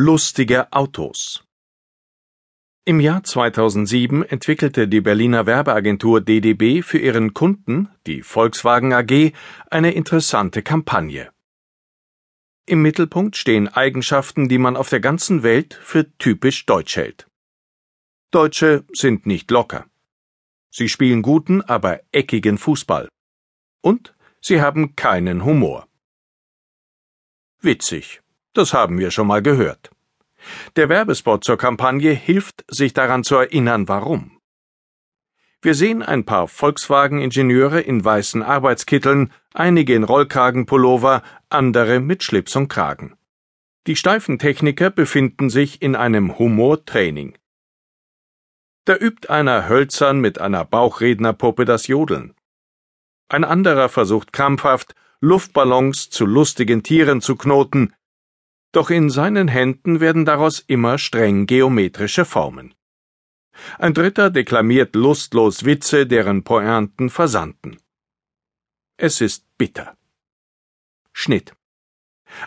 Lustige Autos Im Jahr 2007 entwickelte die Berliner Werbeagentur DDB für ihren Kunden, die Volkswagen AG, eine interessante Kampagne. Im Mittelpunkt stehen Eigenschaften, die man auf der ganzen Welt für typisch deutsch hält. Deutsche sind nicht locker. Sie spielen guten, aber eckigen Fußball. Und sie haben keinen Humor. Witzig, das haben wir schon mal gehört. Der Werbespot zur Kampagne hilft, sich daran zu erinnern, warum. Wir sehen ein paar Volkswagen-Ingenieure in weißen Arbeitskitteln, einige in Rollkragenpullover, andere mit Schlips und Kragen. Die steifen Techniker befinden sich in einem Humortraining. Da übt einer hölzern mit einer Bauchrednerpuppe das Jodeln. Ein anderer versucht krampfhaft, Luftballons zu lustigen Tieren zu knoten, doch in seinen Händen werden daraus immer streng geometrische Formen. Ein dritter deklamiert lustlos Witze, deren Pointen versanden. Es ist bitter. Schnitt.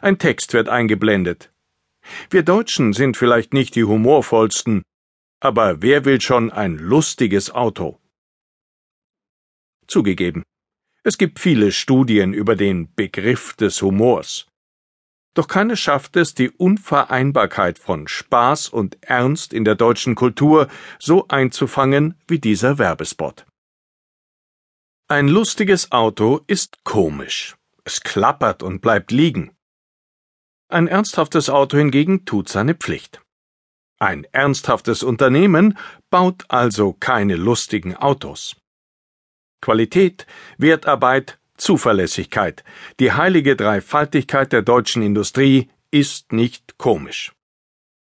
Ein Text wird eingeblendet. Wir Deutschen sind vielleicht nicht die humorvollsten, aber wer will schon ein lustiges Auto? Zugegeben. Es gibt viele Studien über den Begriff des Humors. Doch keine schafft es, die Unvereinbarkeit von Spaß und Ernst in der deutschen Kultur so einzufangen wie dieser Werbespot. Ein lustiges Auto ist komisch. Es klappert und bleibt liegen. Ein ernsthaftes Auto hingegen tut seine Pflicht. Ein ernsthaftes Unternehmen baut also keine lustigen Autos. Qualität, Wertarbeit, Zuverlässigkeit, die heilige Dreifaltigkeit der deutschen Industrie ist nicht komisch.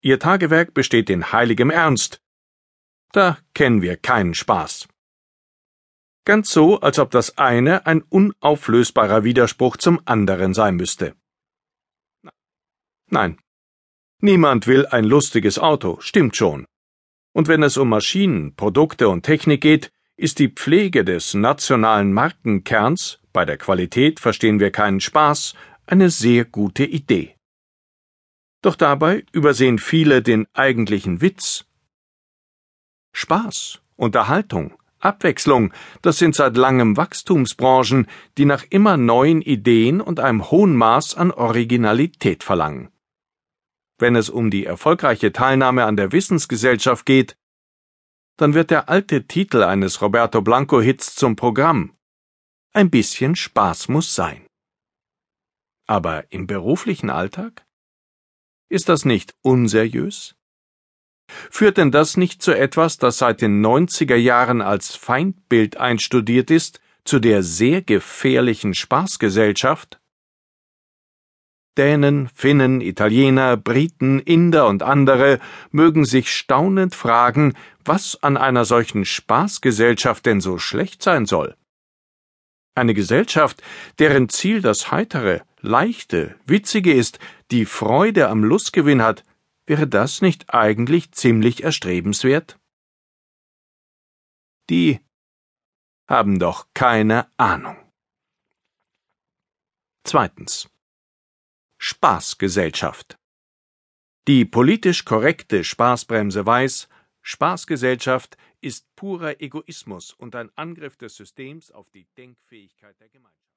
Ihr Tagewerk besteht in heiligem Ernst. Da kennen wir keinen Spaß. Ganz so, als ob das eine ein unauflösbarer Widerspruch zum anderen sein müsste. Nein, niemand will ein lustiges Auto, stimmt schon. Und wenn es um Maschinen, Produkte und Technik geht, ist die Pflege des nationalen Markenkerns bei der Qualität verstehen wir keinen Spaß, eine sehr gute Idee. Doch dabei übersehen viele den eigentlichen Witz. Spaß, Unterhaltung, Abwechslung, das sind seit langem Wachstumsbranchen, die nach immer neuen Ideen und einem hohen Maß an Originalität verlangen. Wenn es um die erfolgreiche Teilnahme an der Wissensgesellschaft geht, dann wird der alte Titel eines Roberto Blanco Hits zum Programm. Ein bisschen Spaß muss sein. Aber im beruflichen Alltag? Ist das nicht unseriös? Führt denn das nicht zu etwas, das seit den 90er Jahren als Feindbild einstudiert ist, zu der sehr gefährlichen Spaßgesellschaft? Dänen, Finnen, Italiener, Briten, Inder und andere mögen sich staunend fragen, was an einer solchen Spaßgesellschaft denn so schlecht sein soll. Eine Gesellschaft, deren Ziel das Heitere, Leichte, Witzige ist, die Freude am Lustgewinn hat, wäre das nicht eigentlich ziemlich erstrebenswert? Die haben doch keine Ahnung. Zweitens. Spaßgesellschaft. Die politisch korrekte Spaßbremse weiß, Spaßgesellschaft ist purer Egoismus und ein Angriff des Systems auf die Denkfähigkeit der Gemeinschaft.